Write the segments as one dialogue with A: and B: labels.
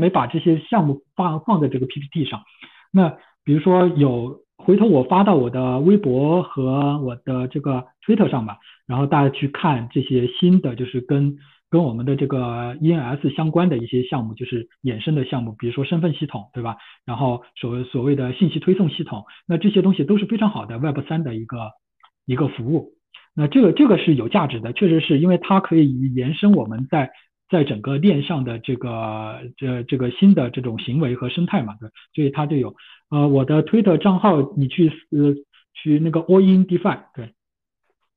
A: 没把这些项目放放在这个 PPT 上。那比如说有回头我发到我的微博和我的这个 Twitter 上吧，然后大家去看这些新的，就是跟跟我们的这个 ENS 相关的一些项目，就是衍生的项目，比如说身份系统，对吧？然后所谓所谓的信息推送系统，那这些东西都是非常好的 Web 三的一个一个服务。那这个这个是有价值的，确实是因为它可以延伸我们在在整个链上的这个这这个新的这种行为和生态嘛，对，所以它就有呃我的推特账号，你去呃去那个 All in DeFi，对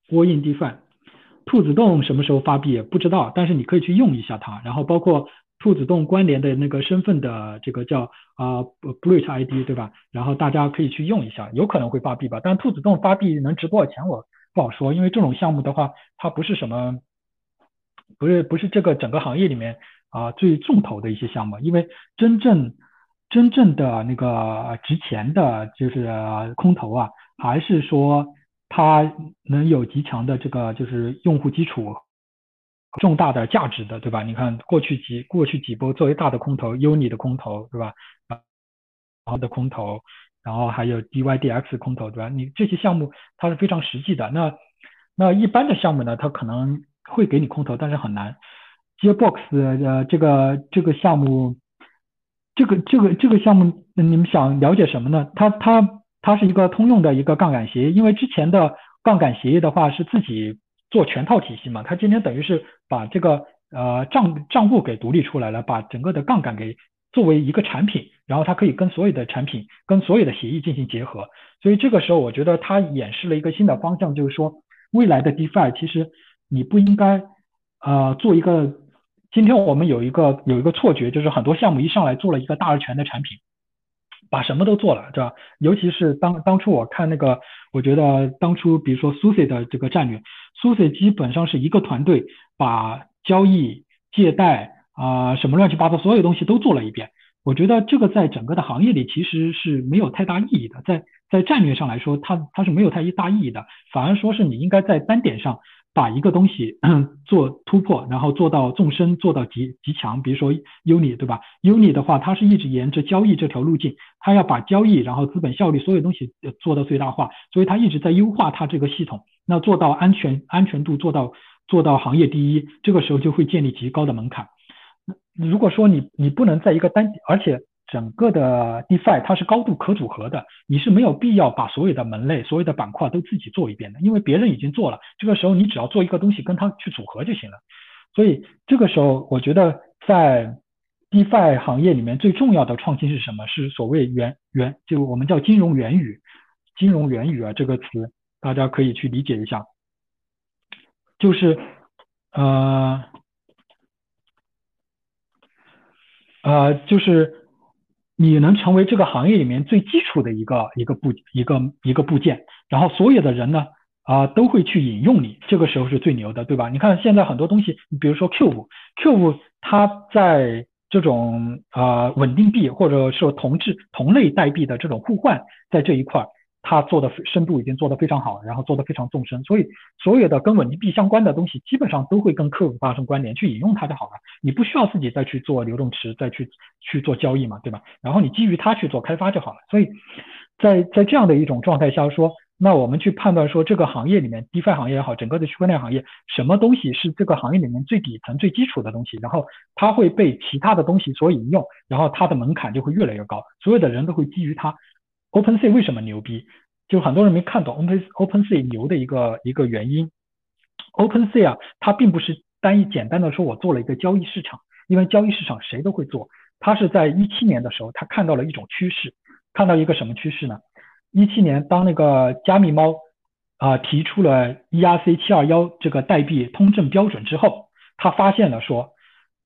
A: ，All in DeFi，兔子洞什么时候发币也不知道，但是你可以去用一下它，然后包括兔子洞关联的那个身份的这个叫啊 Bridge ID 对吧？然后大家可以去用一下，有可能会发币吧，但兔子洞发币能值多少钱我？不好说，因为这种项目的话，它不是什么，不是不是这个整个行业里面啊最重头的一些项目，因为真正真正的那个值钱的，就是空投啊，还是说它能有极强的这个就是用户基础，重大的价值的，对吧？你看过去几过去几波作为大的空投，Uni 的空投，对吧？然后的空投。然后还有 DYDX 空投，对吧？你这些项目它是非常实际的。那那一般的项目呢，它可能会给你空投，但是很难。Jbox 呃这个这个项目，这个这个这个项目，你们想了解什么呢？它它它是一个通用的一个杠杆协议，因为之前的杠杆协议的话是自己做全套体系嘛，它今天等于是把这个呃账账户给独立出来了，把整个的杠杆给。作为一个产品，然后它可以跟所有的产品、跟所有的协议进行结合，所以这个时候我觉得它演示了一个新的方向，就是说未来的 DeFi 其实你不应该呃做一个，今天我们有一个有一个错觉，就是很多项目一上来做了一个大而全的产品，把什么都做了，对吧？尤其是当当初我看那个，我觉得当初比如说 Susie 的这个战略，Susie 基本上是一个团队把交易、借贷。啊，什么乱七八糟，所有东西都做了一遍。我觉得这个在整个的行业里其实是没有太大意义的，在在战略上来说，它它是没有太大意义的。反而说是你应该在单点上把一个东西 做突破，然后做到纵深，做到极极强。比如说 Uni 对吧？Uni 的话，它是一直沿着交易这条路径，它要把交易，然后资本效率所有东西做到最大化，所以它一直在优化它这个系统，那做到安全安全度做到做到行业第一，这个时候就会建立极高的门槛。如果说你你不能在一个单，而且整个的 DeFi 它是高度可组合的，你是没有必要把所有的门类、所有的板块都自己做一遍的，因为别人已经做了。这个时候你只要做一个东西跟它去组合就行了。所以这个时候我觉得在 DeFi 行业里面最重要的创新是什么？是所谓元元，就我们叫金融元宇，金融元宇啊这个词大家可以去理解一下，就是呃。呃，就是你能成为这个行业里面最基础的一个一个部一个一个部件，然后所有的人呢啊都会去引用你，这个时候是最牛的，对吧？你看现在很多东西，你比如说 Q5，Q5 它在这种啊稳定币或者说同质同类代币的这种互换，在这一块儿。它做的深度已经做得非常好，然后做得非常纵深，所以所有的跟稳定币相关的东西，基本上都会跟客户发生关联，去引用它就好了。你不需要自己再去做流动池，再去去做交易嘛，对吧？然后你基于它去做开发就好了。所以在在这样的一种状态下说，那我们去判断说这个行业里面，DeFi 行业也好，整个的区块链行业，什么东西是这个行业里面最底层、最基础的东西，然后它会被其他的东西所引用，然后它的门槛就会越来越高，所有的人都会基于它。OpenSea 为什么牛逼？就很多人没看懂 Open OpenSea 牛的一个一个原因。OpenSea 啊，它并不是单一简单的说我做了一个交易市场，因为交易市场谁都会做。它是在一七年的时候，他看到了一种趋势，看到一个什么趋势呢？一七年当那个加密猫啊提出了 ERC 七二幺这个代币通证标准之后，他发现了说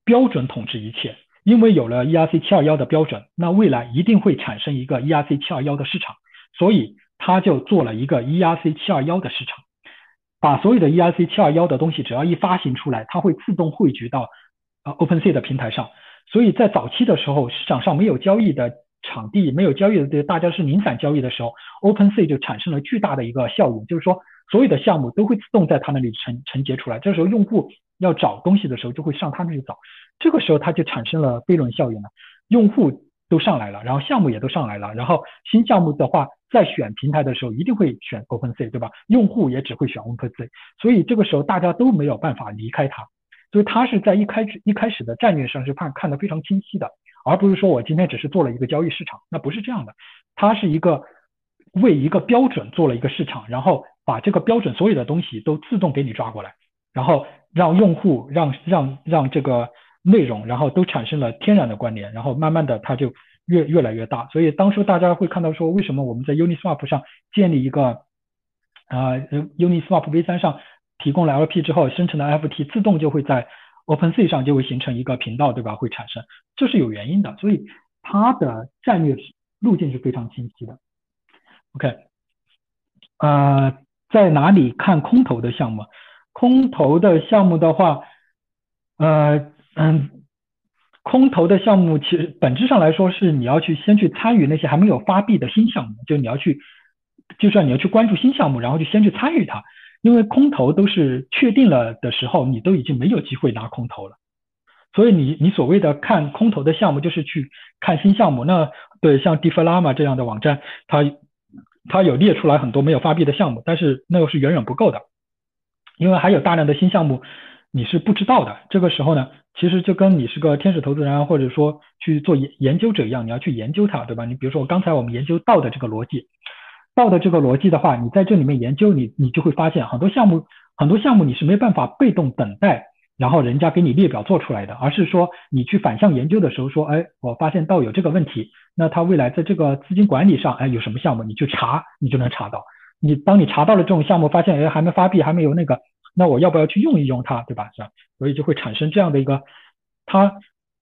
A: 标准统治一切。因为有了 ERC 七二幺的标准，那未来一定会产生一个 ERC 七二幺的市场，所以他就做了一个 ERC 七二幺的市场，把所有的 ERC 七二幺的东西只要一发行出来，它会自动汇聚到啊 OpenSea 的平台上。所以在早期的时候，市场上没有交易的场地没有交易的，对大家是零散交易的时候，OpenSea 就产生了巨大的一个效应，就是说所有的项目都会自动在它那里承承接出来。这时候用户要找东西的时候，就会上它那里找。这个时候它就产生了飞轮效应了，用户都上来了，然后项目也都上来了，然后新项目的话，在选平台的时候一定会选 OpenSea，对吧？用户也只会选 OpenSea，所以这个时候大家都没有办法离开它。所以它是在一开始一开始的战略上是看看得非常清晰的。而不是说我今天只是做了一个交易市场，那不是这样的，它是一个为一个标准做了一个市场，然后把这个标准所有的东西都自动给你抓过来，然后让用户让让让这个内容，然后都产生了天然的关联，然后慢慢的它就越越来越大。所以当初大家会看到说，为什么我们在 Uniswap 上建立一个啊 Uniswap V3 上提供了 LP 之后生成的 FT 自动就会在。OpenSea 上就会形成一个频道，对吧？会产生，这是有原因的，所以它的战略路径是非常清晰的。OK，呃，在哪里看空投的项目？空投的项目的话，呃嗯，空投的项目其实本质上来说是你要去先去参与那些还没有发币的新项目，就你要去，就算你要去关注新项目，然后就先去参与它。因为空投都是确定了的时候，你都已经没有机会拿空投了，所以你你所谓的看空投的项目，就是去看新项目。那对像 d e f l a m a 这样的网站，它它有列出来很多没有发币的项目，但是那又是远远不够的，因为还有大量的新项目你是不知道的。这个时候呢，其实就跟你是个天使投资人或者说去做研研究者一样，你要去研究它，对吧？你比如说我刚才我们研究到的这个逻辑。道的这个逻辑的话，你在这里面研究，你你就会发现很多项目，很多项目你是没办法被动等待，然后人家给你列表做出来的，而是说你去反向研究的时候说，哎，我发现道有这个问题，那他未来在这个资金管理上，哎，有什么项目，你去查，你就能查到。你当你查到了这种项目，发现哎还没发币，还没有那个，那我要不要去用一用它，对吧？是吧？所以就会产生这样的一个，它，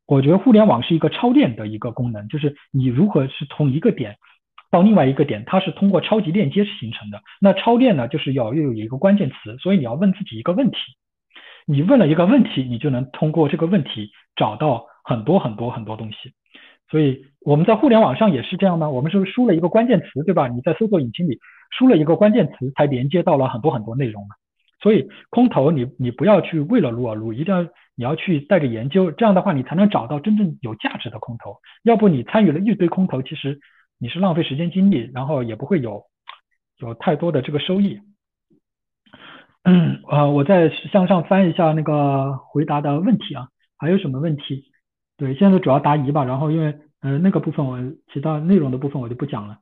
A: 我觉得互联网是一个超链的一个功能，就是你如何是从一个点。到另外一个点，它是通过超级链接形成的。那超链呢，就是要又有一个关键词，所以你要问自己一个问题。你问了一个问题，你就能通过这个问题找到很多很多很多东西。所以我们在互联网上也是这样的，我们是输了一个关键词，对吧？你在搜索引擎里输了一个关键词，才连接到了很多很多内容嘛。所以空投你你不要去为了撸而撸，一定要你要去带着研究，这样的话你才能找到真正有价值的空投。要不你参与了一堆空投，其实。你是浪费时间精力，然后也不会有有太多的这个收益。嗯，呃，我再向上翻一下那个回答的问题啊，还有什么问题？对，现在主要答疑吧。然后因为呃那个部分我其他内容的部分我就不讲了。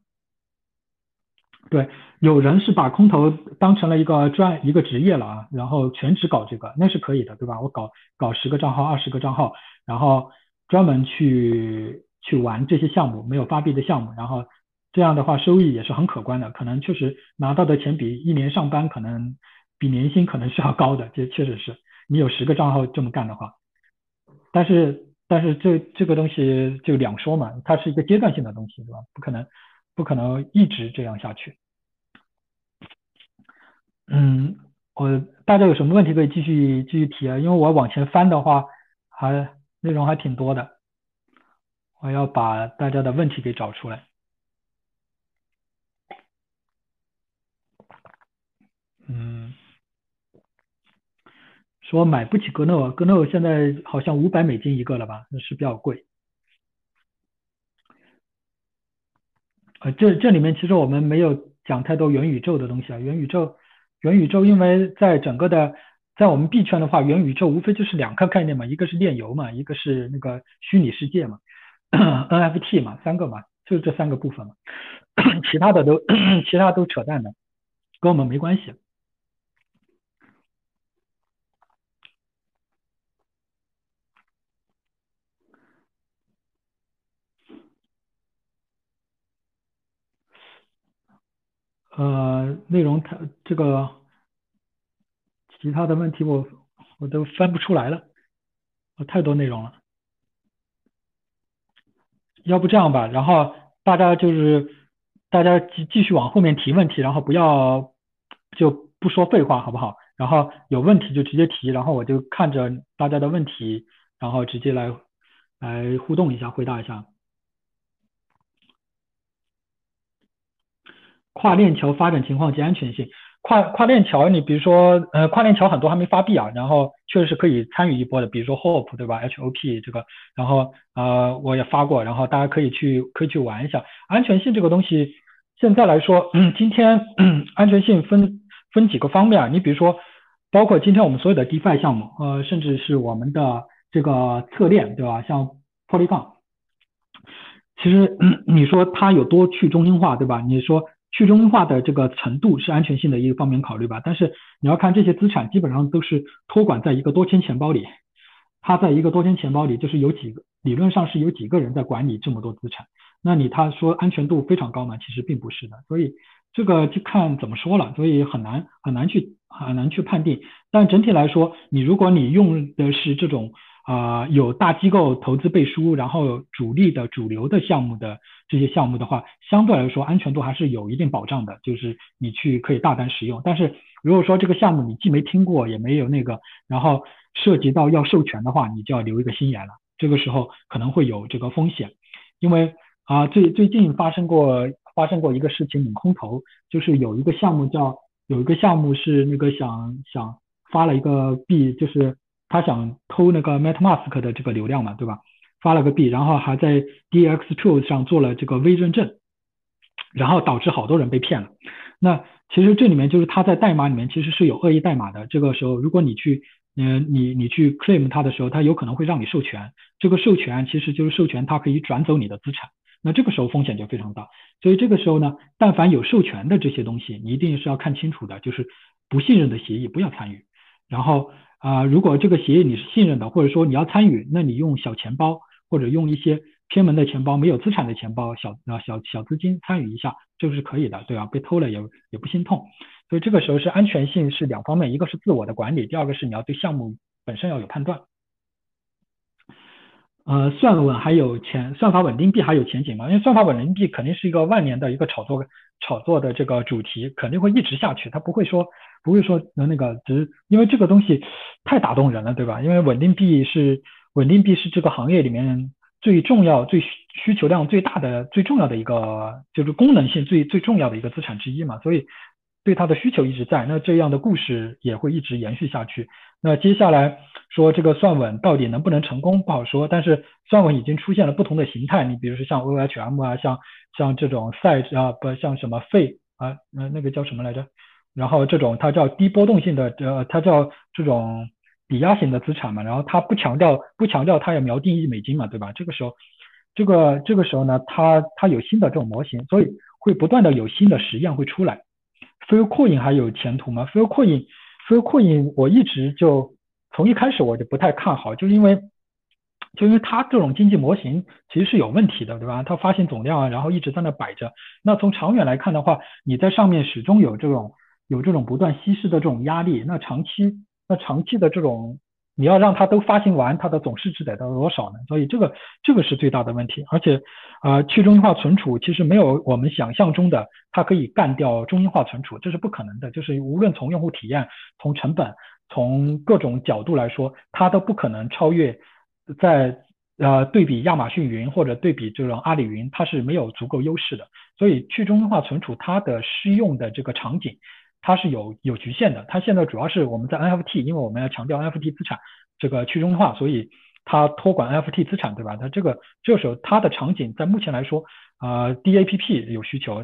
A: 对，有人是把空投当成了一个专一个职业了啊，然后全职搞这个，那是可以的，对吧？我搞搞十个账号、二十个账号，然后专门去。去玩这些项目没有发币的项目，然后这样的话收益也是很可观的，可能确实拿到的钱比一年上班可能比年薪可能是要高的，这确实是你有十个账号这么干的话，但是但是这这个东西就两说嘛，它是一个阶段性的东西，对吧？不可能不可能一直这样下去。嗯，我大家有什么问题可以继续继续提啊？因为我往前翻的话，还内容还挺多的。我要把大家的问题给找出来。嗯，说买不起格诺，格诺现在好像五百美金一个了吧？那是比较贵。呃，这这里面其实我们没有讲太多元宇宙的东西啊。元宇宙，元宇宙，因为在整个的，在我们币圈的话，元宇宙无非就是两个概念嘛，一个是炼油嘛，一个是那个虚拟世界嘛。NFT 嘛，三个嘛，就这三个部分嘛，其他的都其他都扯淡的，跟我们没关系。呃，内容它这个其他的问题我我都翻不出来了，我太多内容了。要不这样吧，然后大家就是大家继继续往后面提问题，然后不要就不说废话，好不好？然后有问题就直接提，然后我就看着大家的问题，然后直接来来互动一下，回答一下。跨链桥发展情况及安全性，跨跨链桥，你比如说，呃，跨链桥很多还没发币啊，然后确实是可以参与一波的，比如说 Hope 对吧？H O P 这个，然后呃我也发过，然后大家可以去可以去玩一下。安全性这个东西，现在来说，嗯，今天 安全性分分几个方面，你比如说，包括今天我们所有的 DeFi 项目，呃，甚至是我们的这个侧链对吧？像 Polygon，其实 你说它有多去中心化对吧？你说。去中心化的这个程度是安全性的一个方面考虑吧，但是你要看这些资产基本上都是托管在一个多签钱包里，它在一个多签钱包里就是有几个理论上是有几个人在管理这么多资产，那你他说安全度非常高吗？其实并不是的，所以这个就看怎么说了，所以很难很难去很难去判定，但整体来说，你如果你用的是这种。啊，有大机构投资背书，然后主力的主流的项目的这些项目的话，相对来说安全度还是有一定保障的，就是你去可以大胆使用。但是如果说这个项目你既没听过也没有那个，然后涉及到要授权的话，你就要留一个心眼了。这个时候可能会有这个风险，因为啊最最近发生过发生过一个事情，领空投就是有一个项目叫有一个项目是那个想想发了一个币，就是。他想偷那个 MetaMask 的这个流量嘛，对吧？发了个币，然后还在 DX Tools 上做了这个微认证，然后导致好多人被骗了。那其实这里面就是他在代码里面其实是有恶意代码的。这个时候，如果你去，嗯，你你去 claim 它的时候，它有可能会让你授权。这个授权其实就是授权它可以转走你的资产。那这个时候风险就非常大。所以这个时候呢，但凡有授权的这些东西，你一定是要看清楚的，就是不信任的协议不要参与。然后。啊，如果这个协议你是信任的，或者说你要参与，那你用小钱包或者用一些偏门的钱包，没有资产的钱包，小啊小小资金参与一下，这个是可以的，对吧？被偷了也也不心痛。所以这个时候是安全性是两方面，一个是自我的管理，第二个是你要对项目本身要有判断。呃，算稳还有前算法稳定币还有前景吗？因为算法稳定币肯定是一个万年的一个炒作炒作的这个主题，肯定会一直下去，它不会说。不会说能那个，只因为这个东西太打动人了，对吧？因为稳定币是稳定币是这个行业里面最重要、最需求量最大的、最重要的一个，就是功能性最最重要的一个资产之一嘛，所以对它的需求一直在。那这样的故事也会一直延续下去。那接下来说这个算稳到底能不能成功不好说，但是算稳已经出现了不同的形态，你比如说像 OHM 啊，像像这种赛啊，不像什么费啊，那那个叫什么来着？然后这种它叫低波动性的，呃，它叫这种抵押型的资产嘛，然后它不强调不强调它要锚定一美金嘛，对吧？这个时候，这个这个时候呢，它它有新的这种模型，所以会不断的有新的实验会出来。Filecoin 还有前途吗？Filecoin，Filecoin 我一直就从一开始我就不太看好，就因为就因为它这种经济模型其实是有问题的，对吧？它发行总量啊，然后一直在那摆着。那从长远来看的话，你在上面始终有这种。有这种不断稀释的这种压力，那长期那长期的这种，你要让它都发行完，它的总市值得到多少呢？所以这个这个是最大的问题。而且，啊，去中心化存储其实没有我们想象中的，它可以干掉中心化存储，这是不可能的。就是无论从用户体验、从成本、从各种角度来说，它都不可能超越。在呃对比亚马逊云或者对比这种阿里云，它是没有足够优势的。所以去中心化存储它的适用的这个场景。它是有有局限的，它现在主要是我们在 NFT，因为我们要强调 NFT 资产这个去中心化，所以它托管 NFT 资产，对吧？它这个这时候它的场景在目前来说，呃，DAPP 有需求。